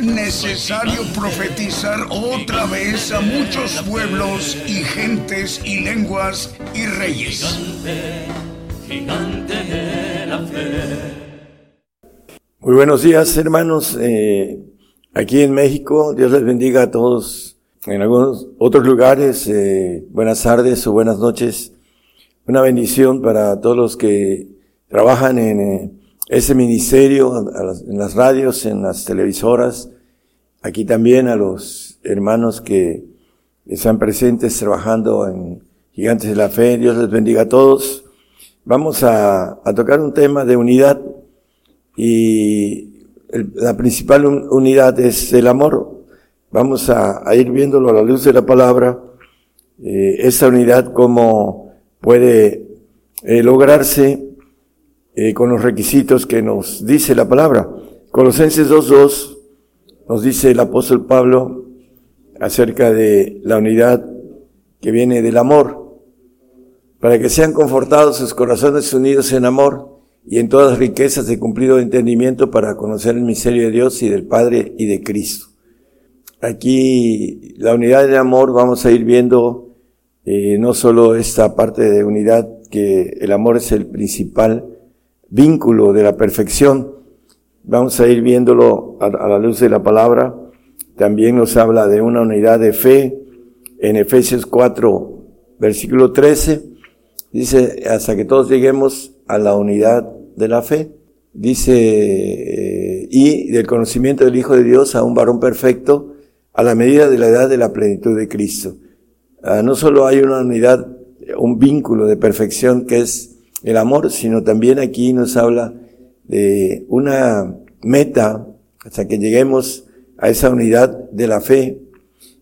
Es necesario profetizar otra vez a muchos pueblos y gentes y lenguas y reyes. Gigante, gigante de la fe. Muy buenos días, hermanos. Eh, aquí en México, Dios les bendiga a todos. En algunos otros lugares, eh, buenas tardes o buenas noches. Una bendición para todos los que trabajan en eh, ese ministerio, a las- en las radios, en las televisoras. Aquí también a los hermanos que están presentes trabajando en Gigantes de la Fe. Dios les bendiga a todos. Vamos a, a tocar un tema de unidad y el- la principal un- unidad es el amor. Vamos a, a ir viéndolo a la luz de la palabra, eh, esa unidad cómo puede eh, lograrse eh, con los requisitos que nos dice la palabra. Colosenses 2.2 nos dice el apóstol Pablo acerca de la unidad que viene del amor, para que sean confortados sus corazones unidos en amor y en todas riquezas de cumplido entendimiento para conocer el misterio de Dios y del Padre y de Cristo. Aquí la unidad de amor vamos a ir viendo eh, no solo esta parte de unidad, que el amor es el principal vínculo de la perfección, vamos a ir viéndolo a, la luz de la palabra. También nos habla de una unidad de fe en Efesios 4, versículo 13. Dice, hasta que todos lleguemos a la unidad de la fe. Dice, eh, y del conocimiento del Hijo de Dios a un varón perfecto a la medida de la edad de la plenitud de Cristo. Ah, no solo hay una unidad, un vínculo de perfección que es el amor, sino también aquí nos habla de una meta hasta que lleguemos a esa unidad de la fe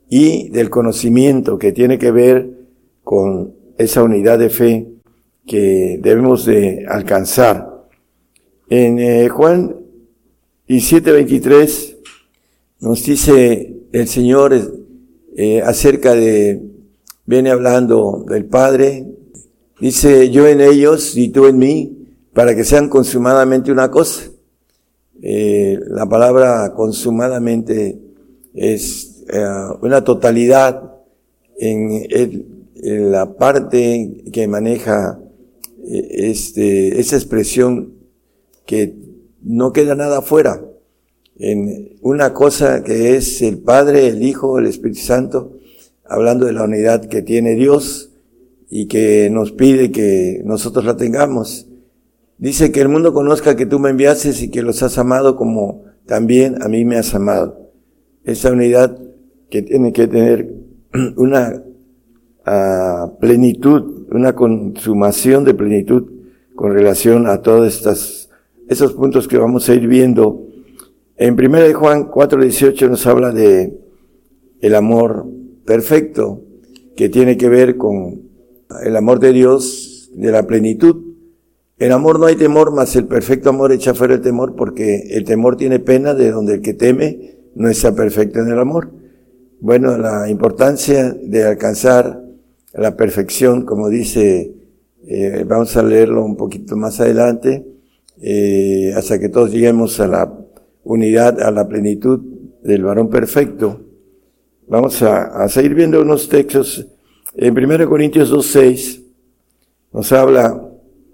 y del conocimiento que tiene que ver con esa unidad de fe que debemos de alcanzar. En eh, Juan 17:23 nos dice el Señor eh, acerca de, viene hablando del Padre, dice yo en ellos y tú en mí, para que sean consumadamente una cosa. Eh, la palabra consumadamente es eh, una totalidad en, la parte que maneja eh, este, esa expresión que no queda nada fuera en una cosa que es el Padre, el Hijo, el Espíritu Santo, hablando de la unidad que tiene Dios y que nos pide que nosotros la tengamos. Dice que el mundo conozca que tú me enviaste y que los has amado como también a mí me has amado. Esa unidad que tiene que tener una ah, plenitud, una consumación de plenitud con relación a todos estas, esos puntos que vamos a ir viendo. En 1 de Juan 4:18 nos habla de el amor perfecto que tiene que ver con el amor de Dios, de la plenitud. En amor no hay temor, mas el perfecto amor echa fuera el temor, porque el temor tiene pena de donde el que teme no está perfecto en el amor. Bueno, la importancia de alcanzar la perfección, como dice, eh, vamos a leerlo un poquito más adelante, eh, hasta que todos lleguemos a la unidad, a la plenitud del varón perfecto. Vamos a, a seguir viendo unos textos. En 1 Corintios 2.6 nos habla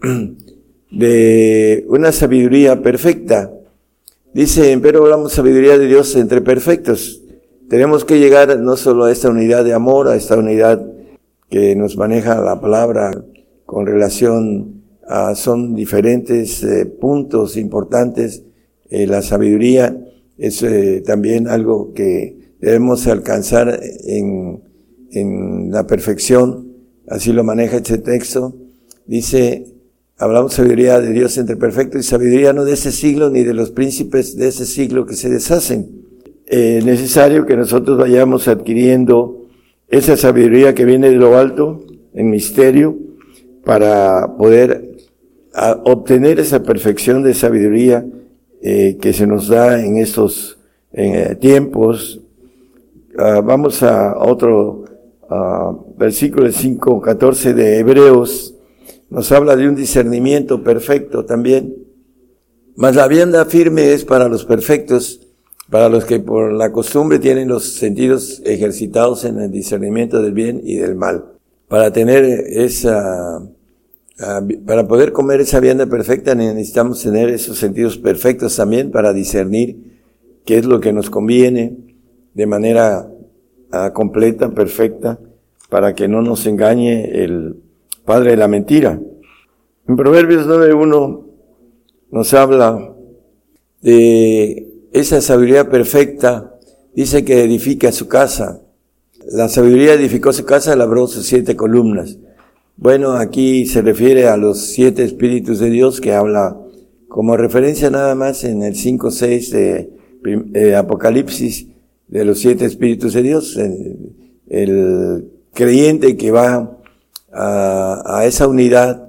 de una sabiduría perfecta. Dice, pero hablamos sabiduría de Dios entre perfectos. Tenemos que llegar no solo a esta unidad de amor, a esta unidad que nos maneja la palabra con relación a, son diferentes eh, puntos importantes. Eh, la sabiduría es eh, también algo que debemos alcanzar en, en la perfección. Así lo maneja este texto. Dice, hablamos sabiduría de Dios entre perfectos y sabiduría no de ese siglo ni de los príncipes de ese siglo que se deshacen. Es necesario que nosotros vayamos adquiriendo esa sabiduría que viene de lo alto, en misterio, para poder obtener esa perfección de sabiduría eh, que se nos da en estos eh, tiempos. Ah, vamos a otro versículo 5, 14 de Hebreos. Nos habla de un discernimiento perfecto también. Mas la vianda firme es para los perfectos, para los que por la costumbre tienen los sentidos ejercitados en el discernimiento del bien y del mal. Para tener esa, para poder comer esa vianda perfecta necesitamos tener esos sentidos perfectos también para discernir qué es lo que nos conviene de manera ah, completa, perfecta, para que no nos engañe el padre de la mentira. En Proverbios 9.1 nos habla de esa sabiduría perfecta, dice que edifica su casa. La sabiduría edificó su casa, labró sus siete columnas. Bueno, aquí se refiere a los siete espíritus de Dios que habla como referencia nada más en el 5.6 de, de, Apocalipsis de los siete espíritus de Dios. El, creyente que va a, a esa unidad,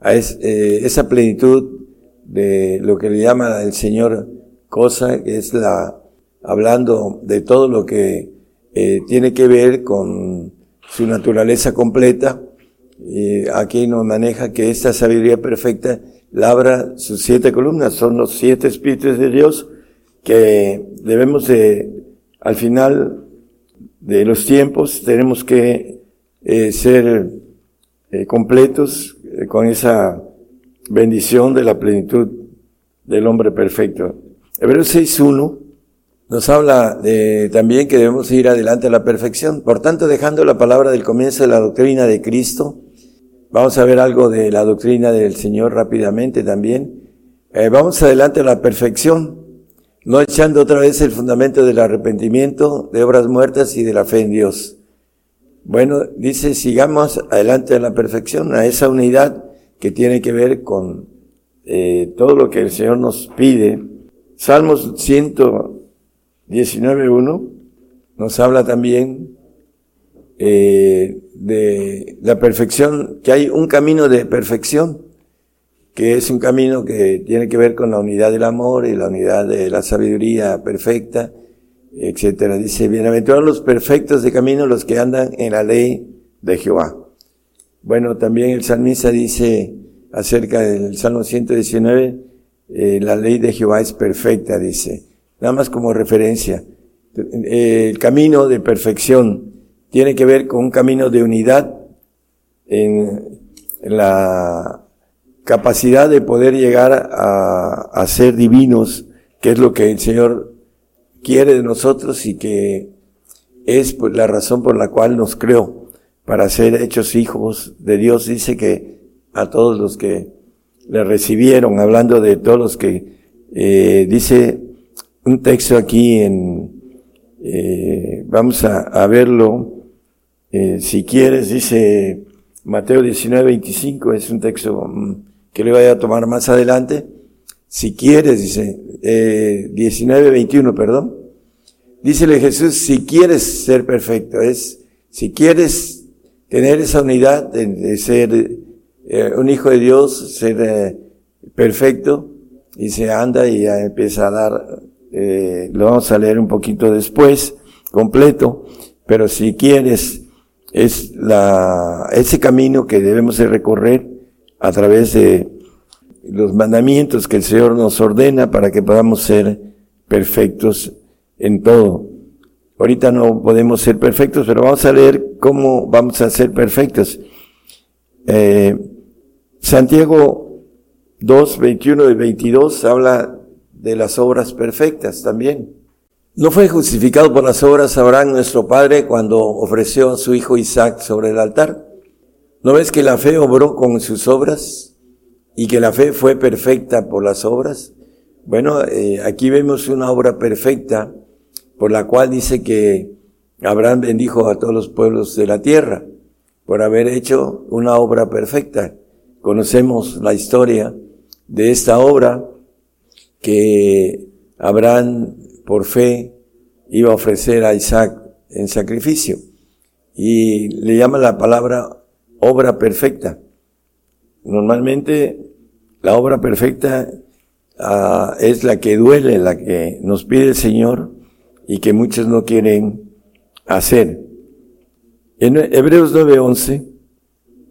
a eh, esa plenitud de lo que le llama el Señor cosa, que es la, hablando de todo lo que eh, tiene que ver con su naturaleza completa. Y aquí nos maneja que esta sabiduría perfecta labra sus siete columnas, son los siete espíritus de Dios que debemos de, al final de los tiempos, tenemos que eh, ser eh, completos con esa bendición de la plenitud del hombre perfecto. Hebreos 6.1 nos habla de, también que debemos ir adelante a la perfección. Por tanto, dejando la palabra del comienzo de la doctrina de Cristo, vamos a ver algo de la doctrina del Señor rápidamente también. Eh, vamos adelante a la perfección, no echando otra vez el fundamento del arrepentimiento, de obras muertas y de la fe en Dios. Bueno, dice, sigamos adelante a la perfección, a esa unidad que tiene que ver con eh, todo lo que el Señor nos pide Salmos 119.1 nos habla también eh, de la perfección, que hay un camino de perfección, que es un camino que tiene que ver con la unidad del amor y la unidad de la sabiduría perfecta, etcétera. Dice, bienaventurados los perfectos de camino, los que andan en la ley de Jehová. Bueno, también el salmista dice acerca del Salmo 119, eh, la ley de Jehová es perfecta, dice. Nada más como referencia. el camino de perfección tiene que ver con un camino de unidad en, la capacidad de poder llegar a, a, ser divinos, que es lo que el Señor quiere de nosotros y que es pues, la razón por la cual nos creó, para ser hechos hijos de Dios. Dice que a todos los que le recibieron, hablando de todos los que, eh, dice un texto aquí en, eh, vamos a, verlo, eh, si quieres, dice Mateo 19, 25, es un texto mm, que le voy a tomar más adelante. Si quieres, dice, eh, 19, 21, perdón. Dícele Jesús, si quieres ser perfecto, es, si quieres tener esa unidad de, ser eh, un hijo de Dios ser eh, perfecto y se anda y ya empieza a dar, eh, lo vamos a leer un poquito después, completo, pero si quieres, es la, ese camino que debemos de recorrer a través de los mandamientos que el Señor nos ordena para que podamos ser perfectos en todo. Ahorita no podemos ser perfectos, pero vamos a leer cómo vamos a ser perfectos. Eh, Santiago 2, 21 y 22 habla de las obras perfectas también. No fue justificado por las obras Abraham nuestro padre cuando ofreció a su hijo Isaac sobre el altar. ¿No ves que la fe obró con sus obras y que la fe fue perfecta por las obras? Bueno, eh, aquí vemos una obra perfecta por la cual dice que Abraham bendijo a todos los pueblos de la tierra por haber hecho una obra perfecta. Conocemos la historia de esta obra que Abraham por fe iba a ofrecer a Isaac en sacrificio y le llama la palabra obra perfecta. Normalmente la obra perfecta uh, es la que duele, la que nos pide el Señor y que muchos no quieren hacer. En Hebreos 9:11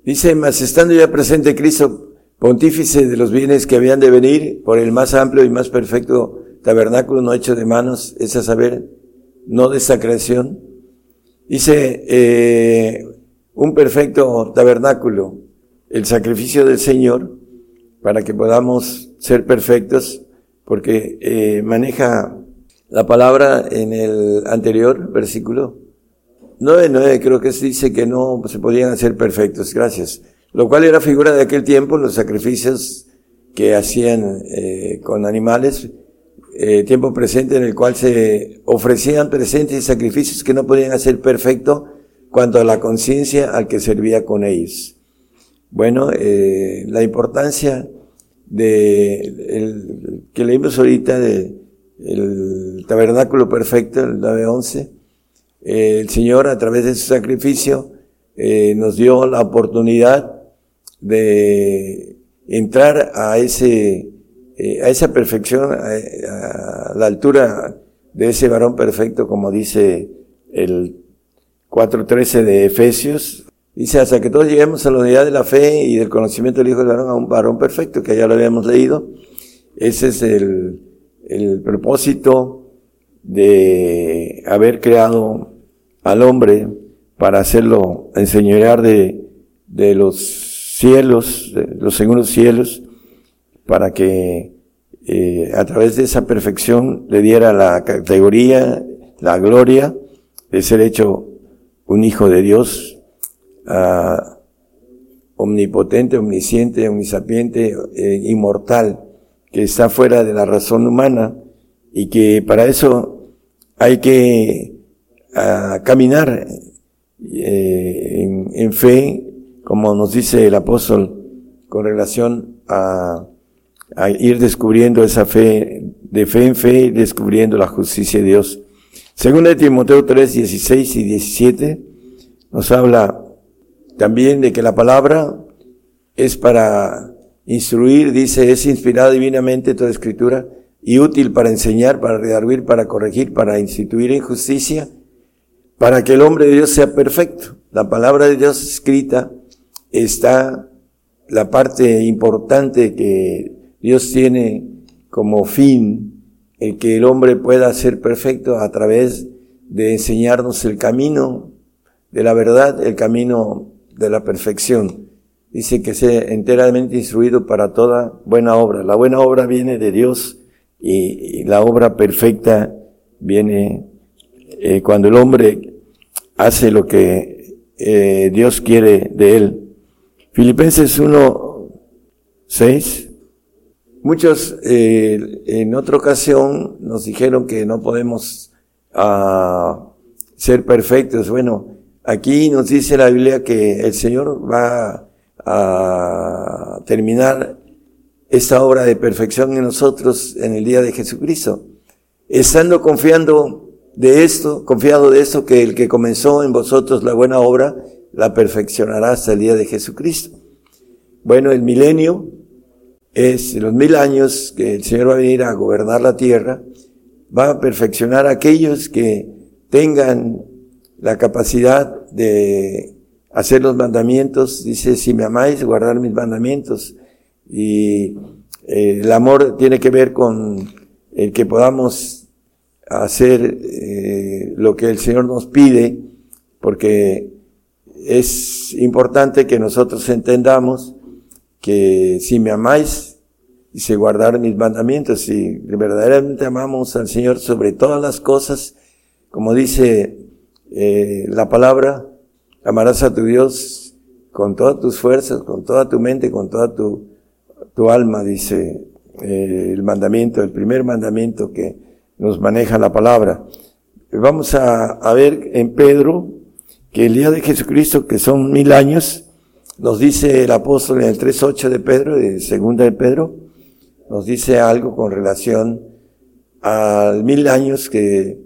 dice, mas estando ya presente Cristo, pontífice de los bienes que habían de venir por el más amplio y más perfecto tabernáculo no hecho de manos, es a saber, no de esta creación. Dice, eh, un perfecto tabernáculo, el sacrificio del Señor, para que podamos ser perfectos, porque eh, maneja la palabra en el anterior versículo. 9.9 creo que dice que no se podían hacer perfectos, gracias. Lo cual era figura de aquel tiempo, los sacrificios que hacían eh, con animales, eh, tiempo presente en el cual se ofrecían presentes y sacrificios que no podían hacer perfecto cuanto a la conciencia al que servía con ellos. Bueno, eh, la importancia de el, que leímos ahorita de el tabernáculo perfecto, el 9.11, eh, el Señor a través de su sacrificio eh, nos dio la oportunidad de entrar a ese eh, a esa perfección, a, la altura de ese varón perfecto, como dice el 4.13 de Efesios, dice, hasta que todos lleguemos a la unidad de la fe y del conocimiento del Hijo del varón, a un varón perfecto, que ya lo habíamos leído. Ese es el, el propósito de haber creado al hombre para hacerlo enseñorear de, de los cielos, de los segundos cielos, para que eh, a través de esa perfección le diera la categoría, la gloria de ser hecho un hijo de Dios, uh, omnipotente, omnisciente, omnisapiente, eh, inmortal, que está fuera de la razón humana y que para eso hay que uh, caminar eh, en, en fe, como nos dice el apóstol, con relación a a ir descubriendo esa fe, de fe en fe, descubriendo la justicia de Dios. Según de Timoteo 3, 16 y 17, nos habla también de que la palabra es para instruir, dice, es inspirada divinamente toda escritura y útil para enseñar, para redarguir, para corregir, para instituir en justicia, para que el hombre de Dios sea perfecto. La palabra de Dios escrita está la parte importante que Dios tiene como fin el que el hombre pueda ser perfecto a través de enseñarnos el camino de la verdad, el camino de la perfección. Dice que sea enteramente instruido para toda buena obra. La buena obra viene de Dios y, la obra perfecta viene eh, cuando el hombre hace lo que eh, Dios quiere de él. Filipenses 1, 6 Muchos eh, en otra ocasión nos dijeron que no podemos uh, ser perfectos. Bueno, aquí nos dice la Biblia que el Señor va a terminar esta obra de perfección en nosotros en el día de Jesucristo. Estando confiando de esto, confiado de esto, que el que comenzó en vosotros la buena obra, la perfeccionará hasta el día de Jesucristo. Bueno, el milenio es los mil años que el Señor va a venir a gobernar la tierra, va a perfeccionar a aquellos que tengan la capacidad de hacer los mandamientos. Dice, si me amáis, guardar mis mandamientos. Y eh, el amor tiene que ver con el que podamos hacer eh, lo que el Señor nos pide, porque es importante que nosotros entendamos que si me amáis, dice guardar mis mandamientos, si verdaderamente amamos al Señor sobre todas las cosas, como dice eh, la palabra, amarás a tu Dios con todas tus fuerzas, con toda tu mente, con toda tu, tu alma, dice eh, el mandamiento, el primer mandamiento que nos maneja la palabra. Vamos a, a ver en Pedro que el día de Jesucristo, que son mil años, nos dice el apóstol en el 3.8 de Pedro, de segunda de Pedro, nos dice algo con relación al mil años que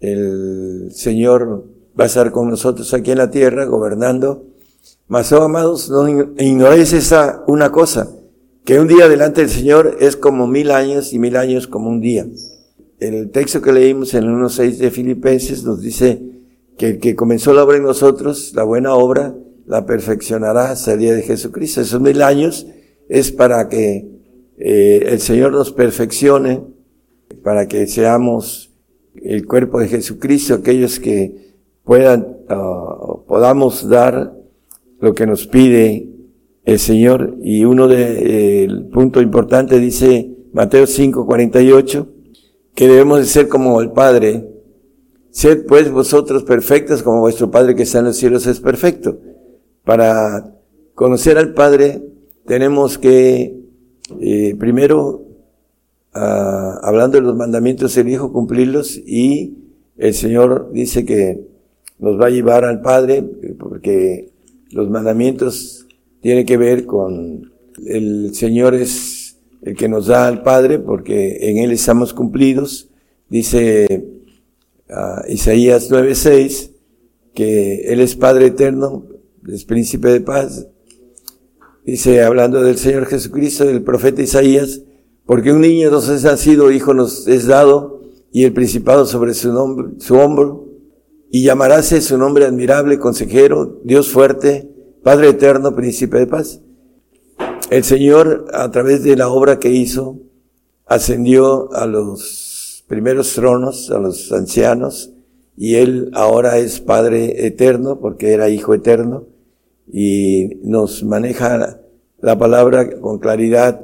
el Señor va a estar con nosotros aquí en la tierra, gobernando. Mas, oh, amados, no ignoréis esa una cosa, que un día delante del Señor es como mil años y mil años como un día. El texto que leímos en el 1.6 de Filipenses nos dice que el que comenzó la obra en nosotros, la buena obra, la perfeccionará hasta el día de Jesucristo. Esos mil años es para que eh, el Señor nos perfeccione, para que seamos el cuerpo de Jesucristo, aquellos que puedan, uh, podamos dar lo que nos pide el Señor. Y uno de, el punto importante dice Mateo 5, 48, que debemos de ser como el Padre. Sed pues vosotros perfectos como vuestro Padre que está en los cielos es perfecto. Para conocer al Padre tenemos que, eh, primero, uh, hablando de los mandamientos el Hijo, cumplirlos y el Señor dice que nos va a llevar al Padre porque los mandamientos tienen que ver con el Señor es el que nos da al Padre porque en Él estamos cumplidos. Dice uh, Isaías 9:6 que Él es Padre eterno, es príncipe de paz. Dice, hablando del Señor Jesucristo, del profeta Isaías, porque un niño nos es nacido, hijo nos es dado, y el principado sobre su, nombre, su hombro, y llamaráse su nombre admirable, consejero, Dios fuerte, Padre eterno, príncipe de paz. El Señor, a través de la obra que hizo, ascendió a los primeros tronos, a los ancianos, y Él ahora es Padre eterno, porque era Hijo eterno, y nos maneja la palabra con claridad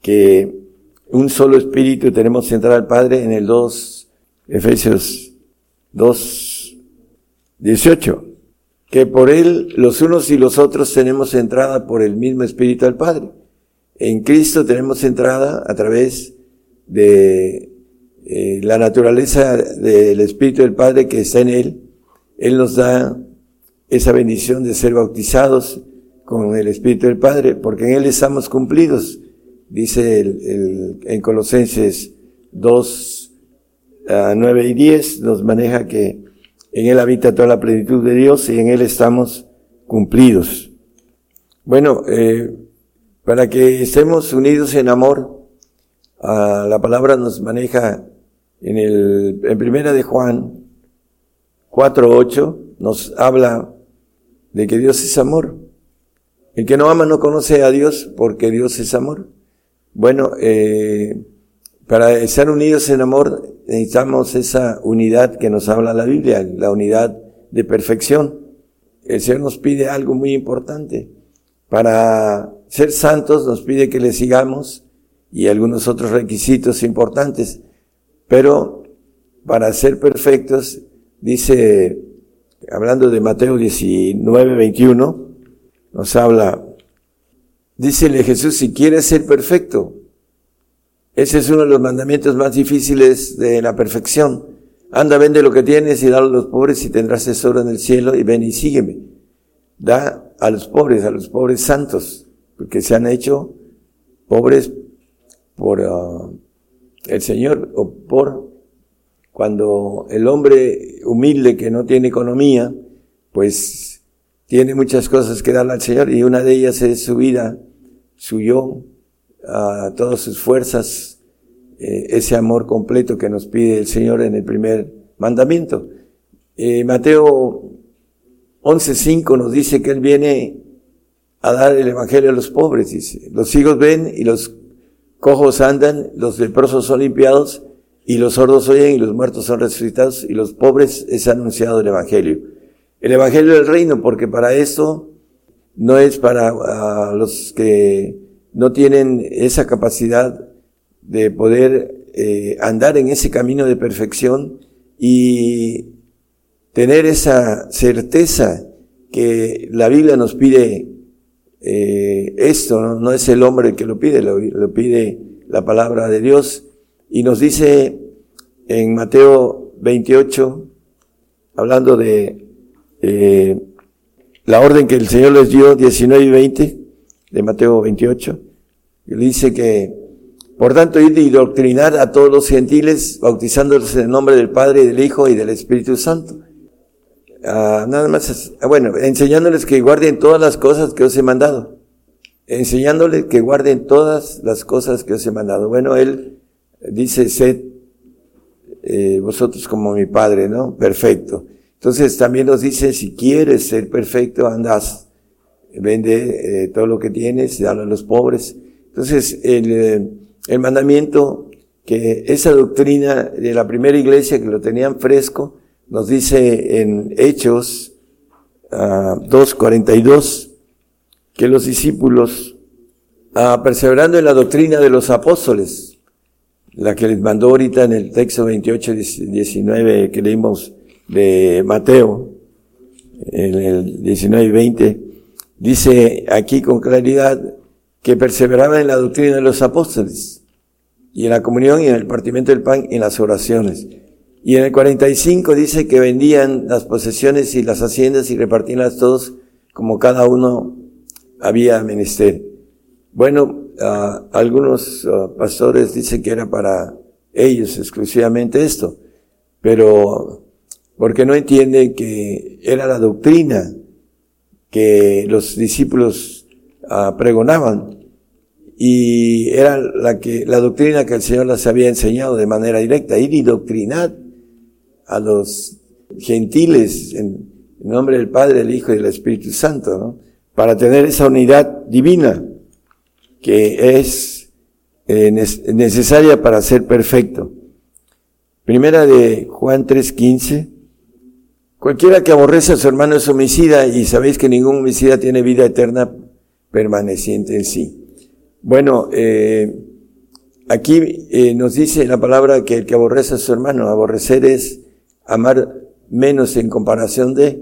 que un solo espíritu tenemos central al Padre en el 2, Efesios 2, 18, que por él los unos y los otros tenemos entrada por el mismo espíritu al Padre. En Cristo tenemos entrada a través de eh, la naturaleza del Espíritu del Padre que está en Él. Él nos da esa bendición de ser bautizados con el Espíritu del Padre, porque en Él estamos cumplidos, dice el, en Colosenses 2, 9 ah, y 10, nos maneja que en Él habita toda la plenitud de Dios y en Él estamos cumplidos. Bueno, eh, para que estemos unidos en amor, ah, la palabra nos maneja en el, en primera de Juan 4.8, nos habla de que Dios es amor. El que no ama no conoce a Dios porque Dios es amor. Bueno, eh, para estar unidos en amor necesitamos esa unidad que nos habla la Biblia, la unidad de perfección. El Señor nos pide algo muy importante. Para ser santos nos pide que le sigamos y algunos otros requisitos importantes. Pero para ser perfectos, dice hablando de Mateo 19, 21, nos habla, dícele Jesús, si quieres ser perfecto, ese es uno de los mandamientos más difíciles de la perfección. Anda, vende lo que tienes y dalo a los pobres y tendrás tesoro en el cielo y ven y sígueme. Da a los pobres, a los pobres santos, porque se han hecho pobres por uh, el Señor o por cuando el hombre humilde que no tiene economía, pues tiene muchas cosas que darle al Señor y una de ellas es su vida, su yo, a todas sus fuerzas, eh, ese amor completo que nos pide el Señor en el primer mandamiento. Eh, Mateo 11.5 nos dice que Él viene a dar el Evangelio a los pobres, dice. Los hijos ven y los cojos andan, los leprosos son limpiados y los sordos oyen y los muertos son resucitados y los pobres es anunciado el Evangelio. El Evangelio del reino, porque para eso no es para los que no tienen esa capacidad de poder eh, andar en ese camino de perfección y tener esa certeza que la Biblia nos pide eh, esto, ¿no? es el hombre el que lo pide, lo, pide la palabra de Dios. Y nos dice en Mateo 28, hablando de eh, la orden que el Señor les dio, 19 y 20, de Mateo 28, dice que, por tanto, ir y doctrinar a todos los gentiles, bautizándolos en el nombre del Padre, y del Hijo y del Espíritu Santo Ah, nada más, ah, bueno, enseñándoles que guarden todas las cosas que os he mandado. Enseñándoles que guarden todas las cosas que os he mandado. Bueno, él dice, sed eh, vosotros como mi Padre, ¿no? Perfecto. Entonces también nos dice, si quieres ser perfecto, andas, vende eh, todo lo que tienes, dale a los pobres. Entonces, el, eh, el mandamiento, que esa doctrina de la primera iglesia que lo tenían fresco, nos dice en Hechos 2.42 ah, que los discípulos, uh, perseverando en la doctrina de los apóstoles, la que les mandó ahorita en el texto 28, 19 que leímos de Mateo, en el 19 y 20, dice aquí con claridad que perseveraban en la doctrina de los apóstoles y en la comunión y en el partimiento del pan y en las oraciones. Y en el 45 dice que vendían las posesiones y las haciendas y repartíanlas todos como cada uno había menester. Bueno, algunos pastores dicen que era para ellos exclusivamente esto, pero porque no entienden que era la doctrina que los discípulos pregonaban y era la que la doctrina que el Señor les había enseñado de manera directa, ir y doctrinar a los gentiles en nombre del Padre, del Hijo y del Espíritu Santo, ¿no? Para tener esa unidad divina que es eh, necesaria para ser perfecto. Primera de Juan 3:15. Cualquiera que aborrece a su hermano es homicida y sabéis que ningún homicida tiene vida eterna permaneciente en sí. Bueno, eh, aquí eh, nos dice la palabra que el que aborrece a su hermano, aborrecer es amar menos en comparación de,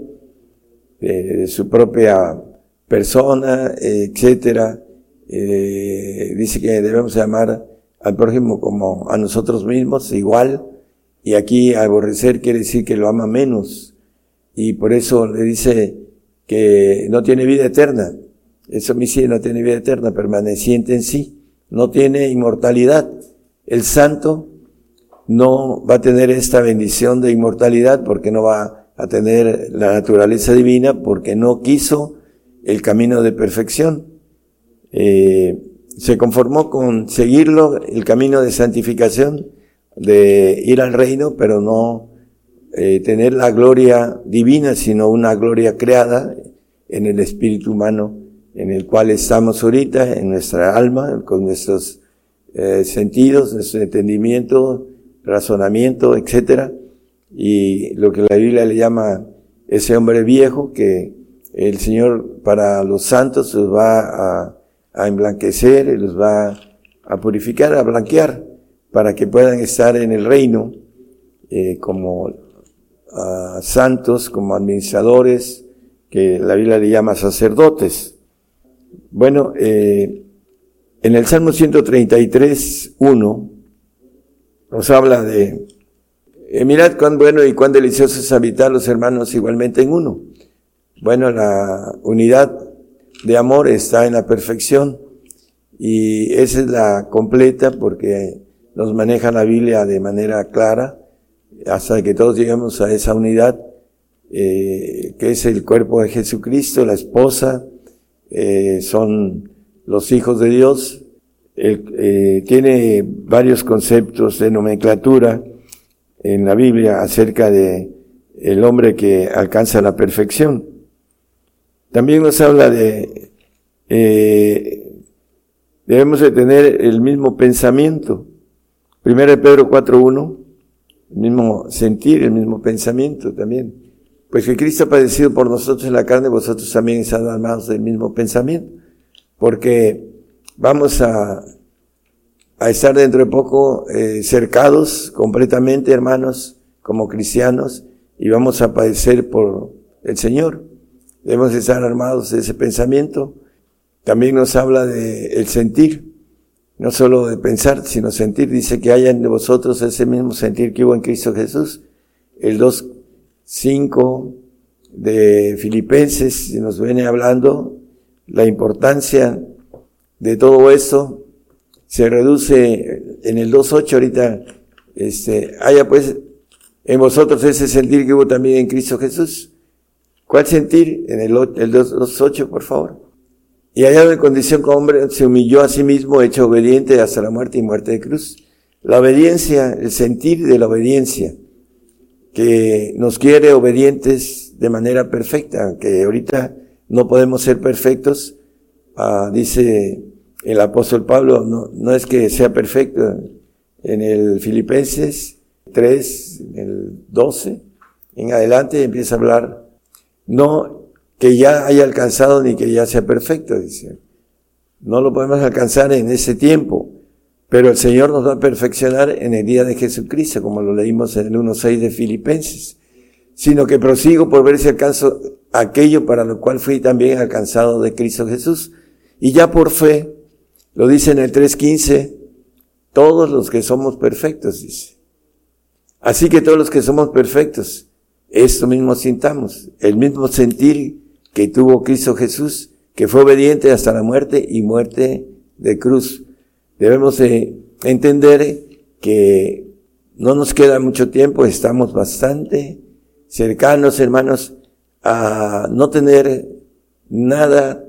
su propia persona, etcétera. Eh, dice que debemos amar al prójimo como a nosotros mismos, igual. Y aquí aborrecer quiere decir que lo ama menos. Y por eso le dice que no tiene vida eterna. Eso homicidio no tiene vida eterna, permaneciente en sí. No tiene inmortalidad. El santo no va a tener esta bendición de inmortalidad porque no va a tener la naturaleza divina porque no quiso el camino de perfección. Eh, se conformó con seguirlo, el camino de santificación, de ir al reino, pero no eh, tener la gloria divina, sino una gloria creada en el espíritu humano, en el cual estamos ahorita, en nuestra alma, con nuestros eh, sentidos, nuestro entendimiento, razonamiento, etcétera, y lo que la Biblia le llama ese hombre viejo que el Señor para los santos va a, a emblanquecer, los va a purificar, a blanquear, para que puedan estar en el reino eh, como uh, santos, como administradores, que la Biblia le llama sacerdotes. Bueno, eh, en el Salmo 133, 1, nos habla de, eh, mirad cuán bueno y cuán delicioso es habitar los hermanos igualmente en uno. Bueno, la unidad de amor está en la perfección y esa es la completa porque nos maneja la Biblia de manera clara hasta que todos lleguemos a esa unidad eh, que es el cuerpo de Jesucristo, la esposa, eh, son los hijos de Dios, eh, tiene varios conceptos de nomenclatura en la Biblia acerca de el hombre que alcanza la perfección. También nos habla de eh, debemos de tener el mismo pensamiento. Primero de Pedro 4.1, el mismo sentir, el mismo pensamiento también, pues que Cristo ha padecido por nosotros en la carne, vosotros también están armados del mismo pensamiento, porque vamos a, a estar dentro de poco eh, cercados completamente, hermanos, como cristianos, y vamos a padecer por el Señor. Debemos estar armados de ese pensamiento. También nos habla de el sentir, no solo de pensar, sino sentir. Dice que haya en vosotros ese mismo sentir que hubo en Cristo Jesús. El 2.5 de Filipenses nos viene hablando la importancia de todo esto. Se reduce en el 2.8 ahorita, este, haya pues en vosotros ese sentir que hubo también en Cristo Jesús. ¿Cuál sentir? En el, el 2.8, por favor. Y hallado en condición como hombre, se humilló a sí mismo, hecho obediente hasta la muerte y muerte de cruz. La obediencia, el sentir de la obediencia, que nos quiere obedientes de manera perfecta, que ahorita no podemos ser perfectos, ah, dice el apóstol Pablo, no, no es que sea perfecto, en el Filipenses 3, en el 12, en adelante empieza a hablar, no que ya haya alcanzado ni que ya sea perfecto, dice. No lo podemos alcanzar en ese tiempo, pero el Señor nos va a perfeccionar en el día de Jesucristo, como lo leímos en el 1.6 de Filipenses, sino que prosigo por ver si alcanzo aquello para lo cual fui también alcanzado de Cristo Jesús. Y ya por fe, lo dice en el 3.15, todos los que somos perfectos, dice. Así que todos los que somos perfectos, esto mismo sintamos, el mismo sentir que tuvo Cristo Jesús, que fue obediente hasta la muerte y muerte de cruz. Debemos entender que no nos queda mucho tiempo, estamos bastante cercanos, hermanos, a no tener nada,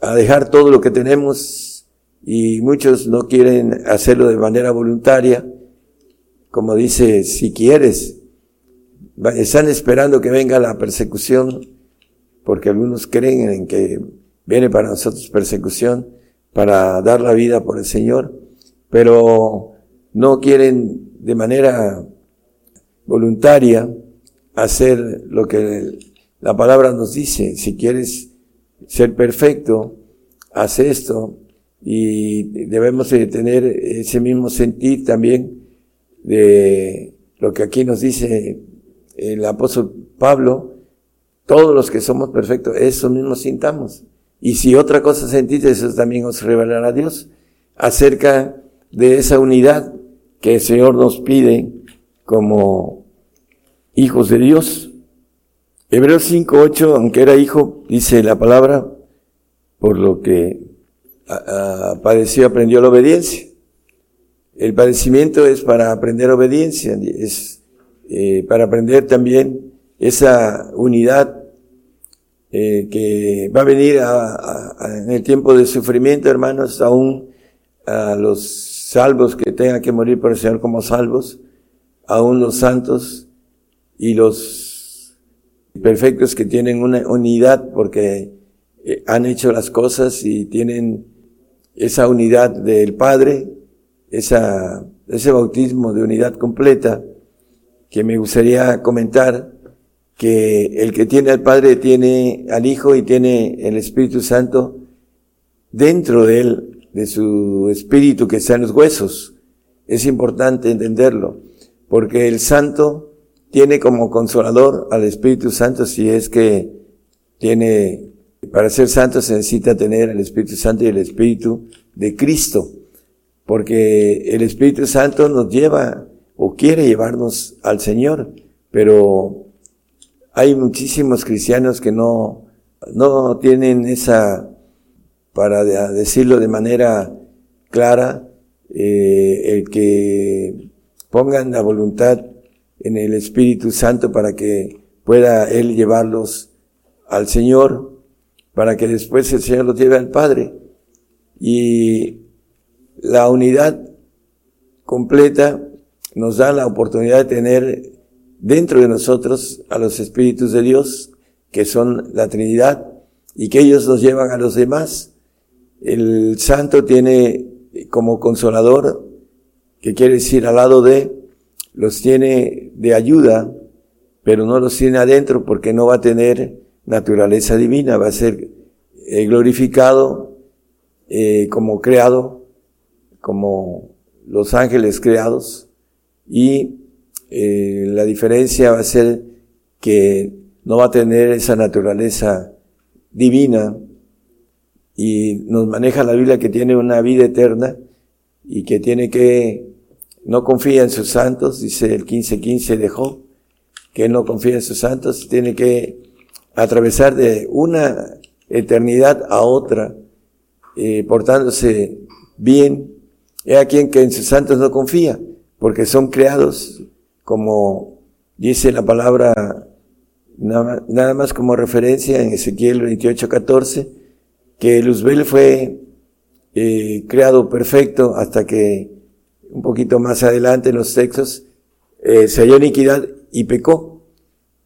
a dejar todo lo que tenemos y muchos no quieren hacerlo de manera voluntaria, como dice, si quieres, están esperando que venga la persecución porque algunos creen en que viene para nosotros persecución para dar la vida por el Señor, pero no quieren de manera voluntaria hacer lo que la palabra nos dice. Si quieres ser perfecto, haz esto y debemos de tener ese mismo sentir también de lo que aquí nos dice el apóstol Pablo, todos los que somos perfectos, eso mismo sintamos. Y si otra cosa sentís, eso también os revelará Dios acerca de esa unidad que el Señor nos pide como hijos de Dios. Hebreos 5.8, aunque era hijo, dice la palabra, por lo que padeció, aprendió la obediencia. El padecimiento es para aprender obediencia, es eh, para aprender también esa unidad eh, que va a venir en el tiempo de sufrimiento, hermanos, aún a los salvos que tengan que morir por el Señor como salvos, aún los santos y los perfectos que tienen una unidad porque eh, han hecho las cosas y tienen esa unidad del Padre, ese bautismo de unidad completa que me gustaría comentar que el que tiene al Padre tiene al Hijo y tiene el Espíritu Santo dentro de él, de su espíritu que está en los huesos. Es importante entenderlo, porque el Santo tiene como consolador al Espíritu Santo si es que tiene, para ser santo se necesita tener el Espíritu Santo y el Espíritu de Cristo, porque el Espíritu Santo nos lleva o quiere llevarnos al Señor, pero hay muchísimos cristianos que no, no tienen esa, para decirlo de manera clara, eh, el que pongan la voluntad en el Espíritu Santo para que pueda Él llevarlos al Señor, para que después el Señor los lleve al Padre. Y la unidad completa nos da la oportunidad de tener dentro de nosotros a los espíritus de Dios, que son la Trinidad, y que ellos nos llevan a los demás. El santo tiene como consolador, que quiere decir al lado de, los tiene de ayuda pero no los tiene adentro porque no va a tener naturaleza divina, va a ser eh, glorificado eh, como creado, como los ángeles creados, y eh, la diferencia va a ser que no va a tener esa naturaleza divina y nos maneja la Biblia que tiene una vida eterna y que tiene que, no confía en sus santos, dice el 15:15 de Job, que no confía en sus santos, tiene que atravesar de una eternidad a otra, eh, portándose bien. He a quien que en sus santos no confía, porque son creados como dice la palabra, nada más como referencia en Ezequiel 28:14, que Luzbel fue eh, creado perfecto hasta que un poquito más adelante en los textos eh, se halló iniquidad y pecó.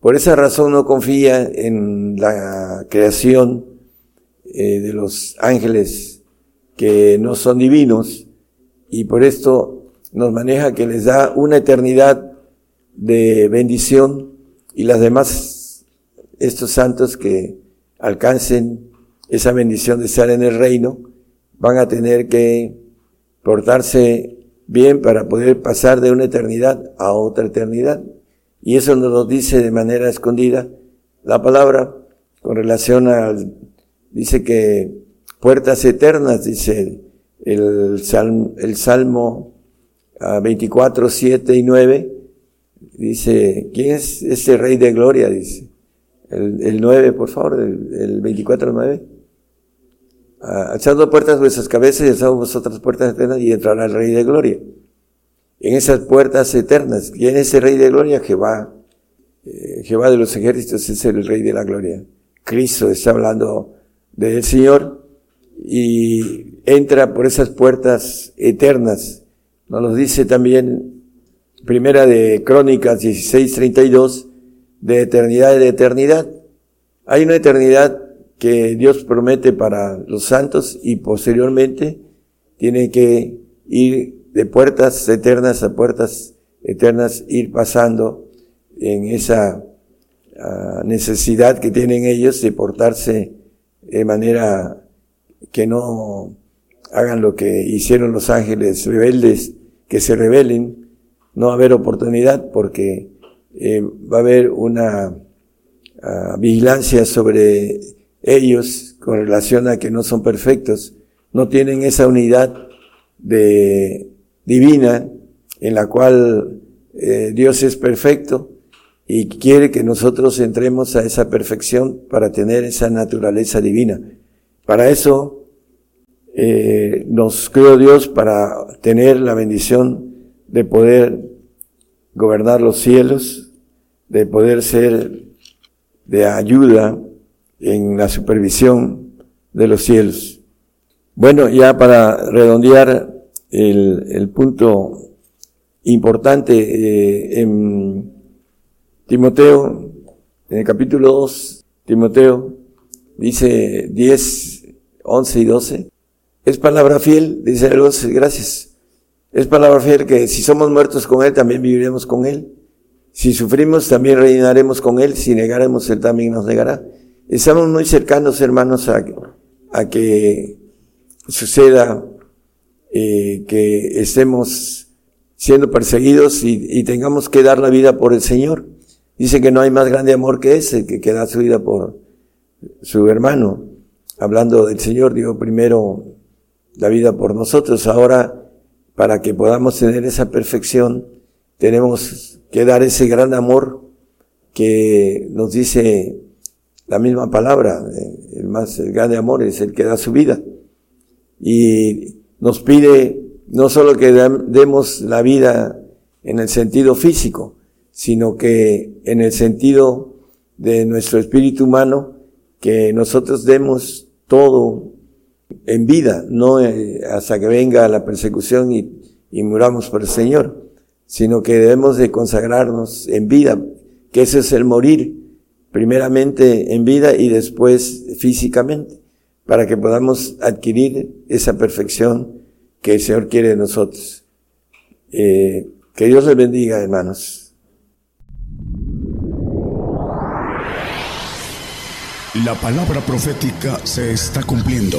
Por esa razón no confía en la creación eh, de los ángeles que no son divinos y por esto nos maneja que les da una eternidad de bendición y las demás, estos santos que alcancen esa bendición de estar en el reino, van a tener que portarse bien para poder pasar de una eternidad a otra eternidad. Y eso nos lo dice de manera escondida la palabra con relación al, dice que puertas eternas, dice el, el Salmo 24, ah, 7 y 9, dice, ¿quién es ese Rey de Gloria? Dice. El, el 9, por favor, el, el 24, 9. alzando puertas vuestras cabezas y alzando vosotras puertas eternas y entrará el Rey de Gloria. En esas puertas eternas, ¿quién es ese Rey de Gloria? Jehová. Eh, Jehová de los ejércitos es el Rey de la Gloria. Cristo está hablando del Señor y entra por esas puertas eternas. Nos lo dice también Primera de Crónicas 16:32, de eternidad de eternidad. Hay una eternidad que Dios promete para los santos y posteriormente tiene que ir de puertas eternas a puertas eternas, ir pasando en esa ah, necesidad que tienen ellos de portarse de manera que no hagan lo que hicieron los ángeles rebeldes, que se rebelen no va a haber oportunidad porque eh, va a haber una ah, vigilancia sobre ellos con relación a que no son perfectos, no tienen esa unidad de divina en la cual eh, Dios es perfecto y quiere que nosotros entremos a esa perfección para tener esa naturaleza divina. Para eso eh, nos creó Dios para tener la bendición de poder gobernar los cielos, de poder ser de ayuda en la supervisión de los cielos. Bueno, ya para redondear el, el punto importante eh, en Timoteo, en el capítulo 2, Timoteo dice 10, 11 y 12, es palabra fiel, dice 11, gracias es palabra fiel que si somos muertos con Él, también viviremos con Él. Si sufrimos, también reinaremos con Él. Si negaremos, Él también nos negará. Estamos muy cercanos, hermanos, a, que suceda eh, que estemos siendo perseguidos y, tengamos que dar la vida por el Señor. Dice que no hay más grande amor que ese, que, que da su vida por su hermano. Hablando del Señor, dio primero la vida por nosotros. Ahora para que podamos tener esa perfección, tenemos que dar ese gran amor que nos dice la misma palabra, eh, el más grande amor es el que da su vida. Y nos pide no solo que demos la vida en el sentido físico, sino que en el sentido de nuestro espíritu humano, que nosotros demos todo en vida, no eh, hasta que venga la persecución y, y muramos por el Señor, sino que debemos de consagrarnos en vida, que ese es el morir, primeramente en vida y después físicamente, para que podamos adquirir esa perfección que el Señor quiere de nosotros. Eh, que Dios les bendiga, hermanos. La palabra profética se está cumpliendo.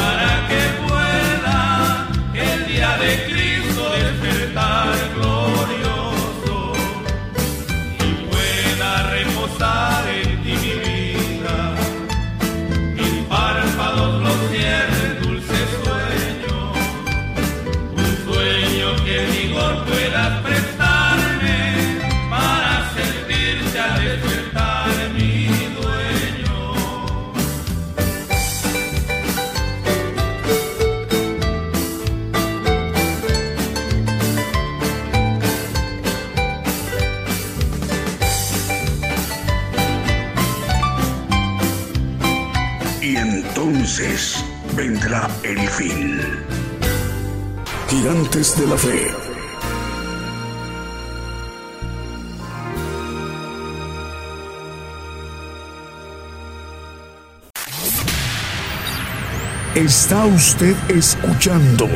Vendrá el fin. Gigantes de la Fe. Está usted escuchando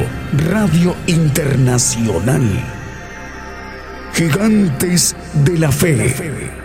Radio Internacional. Gigantes de la Fe.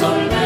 손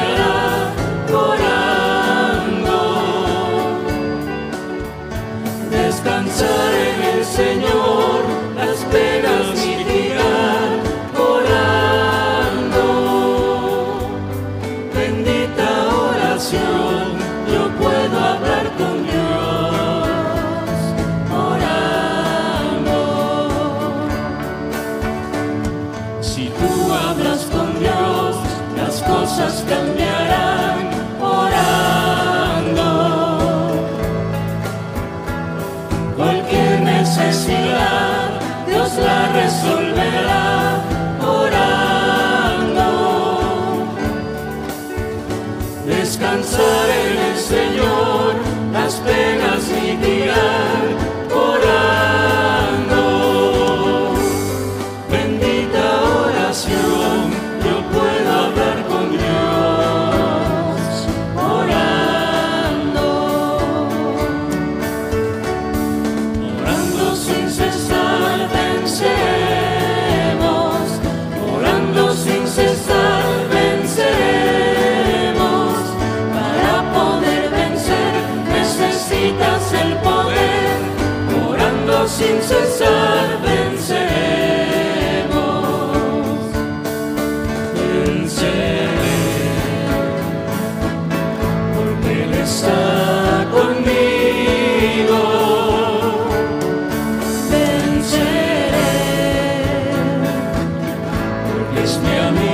sin cesar venceremos. Venceremos, porque Él está conmigo. Venceré, porque es mi amigo.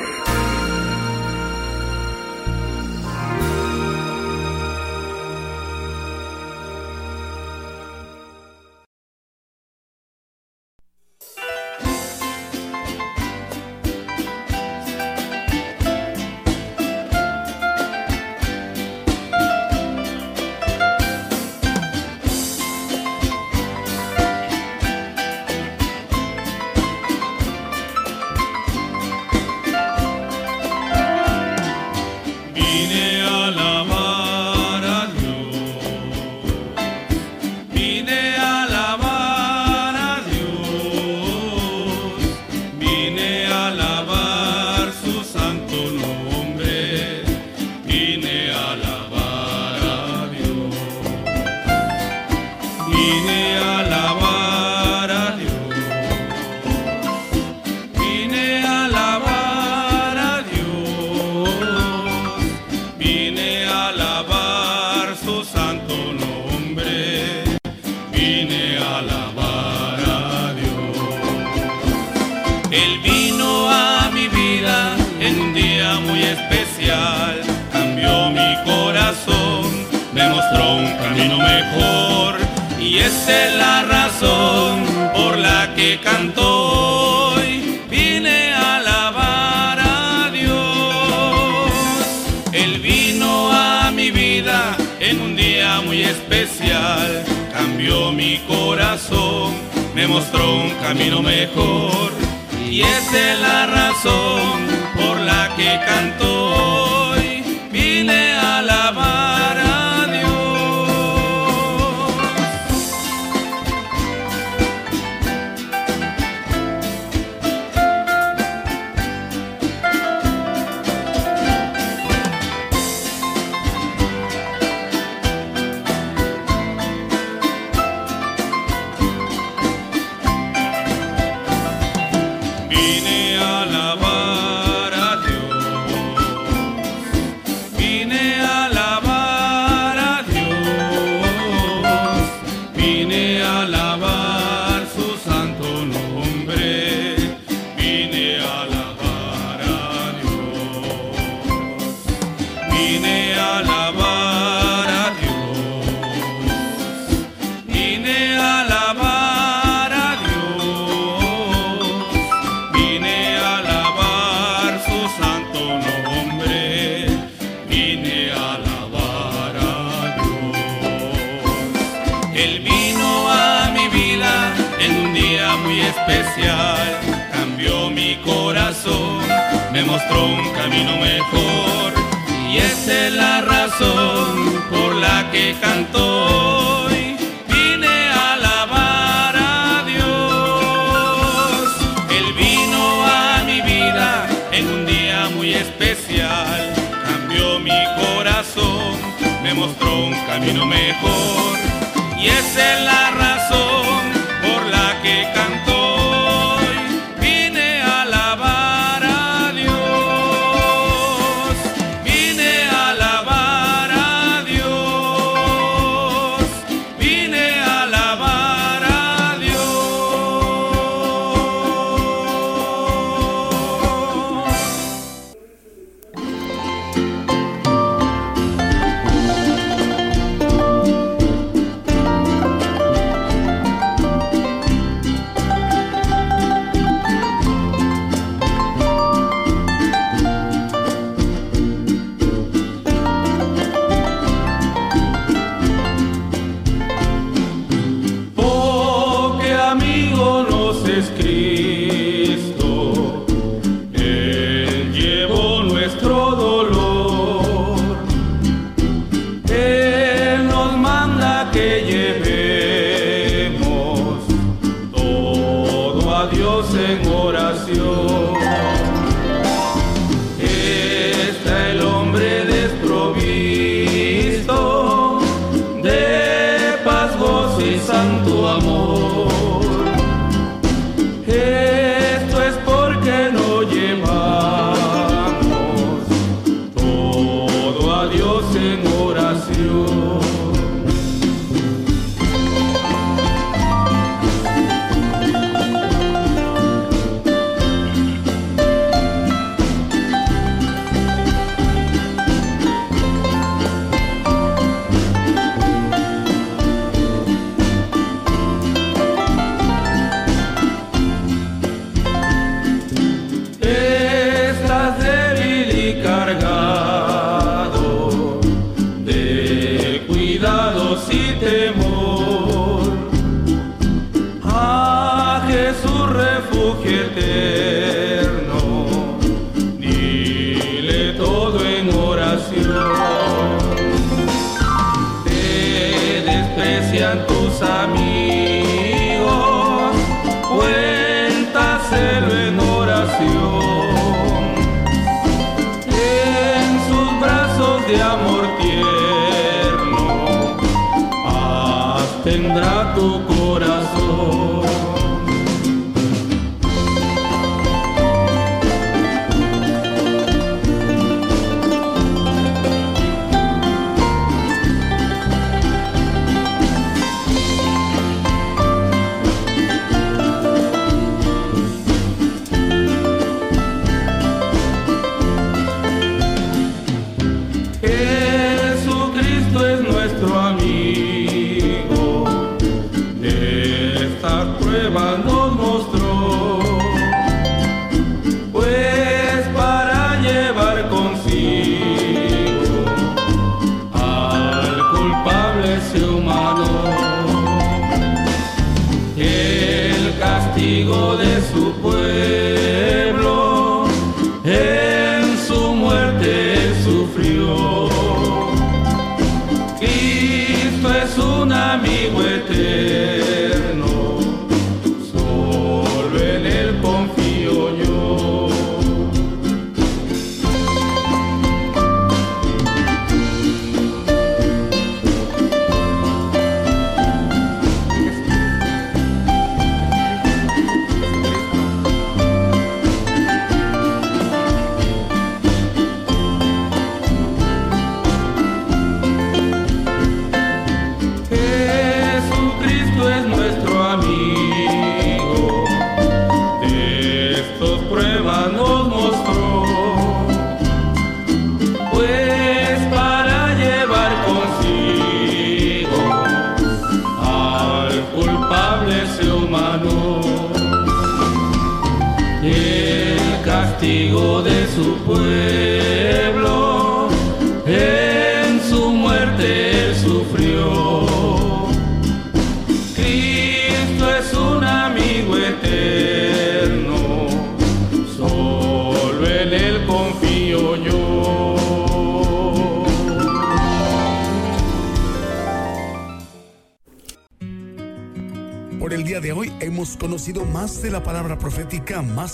Yeah. camino mejor y esa es la razón por la que cantó. santo nombre vine a alabar a Dios. Él vino a mi vida en un día muy especial, cambió mi corazón, me mostró un camino mejor y esa es la razón por la que cantó. camino mejor. Y es en la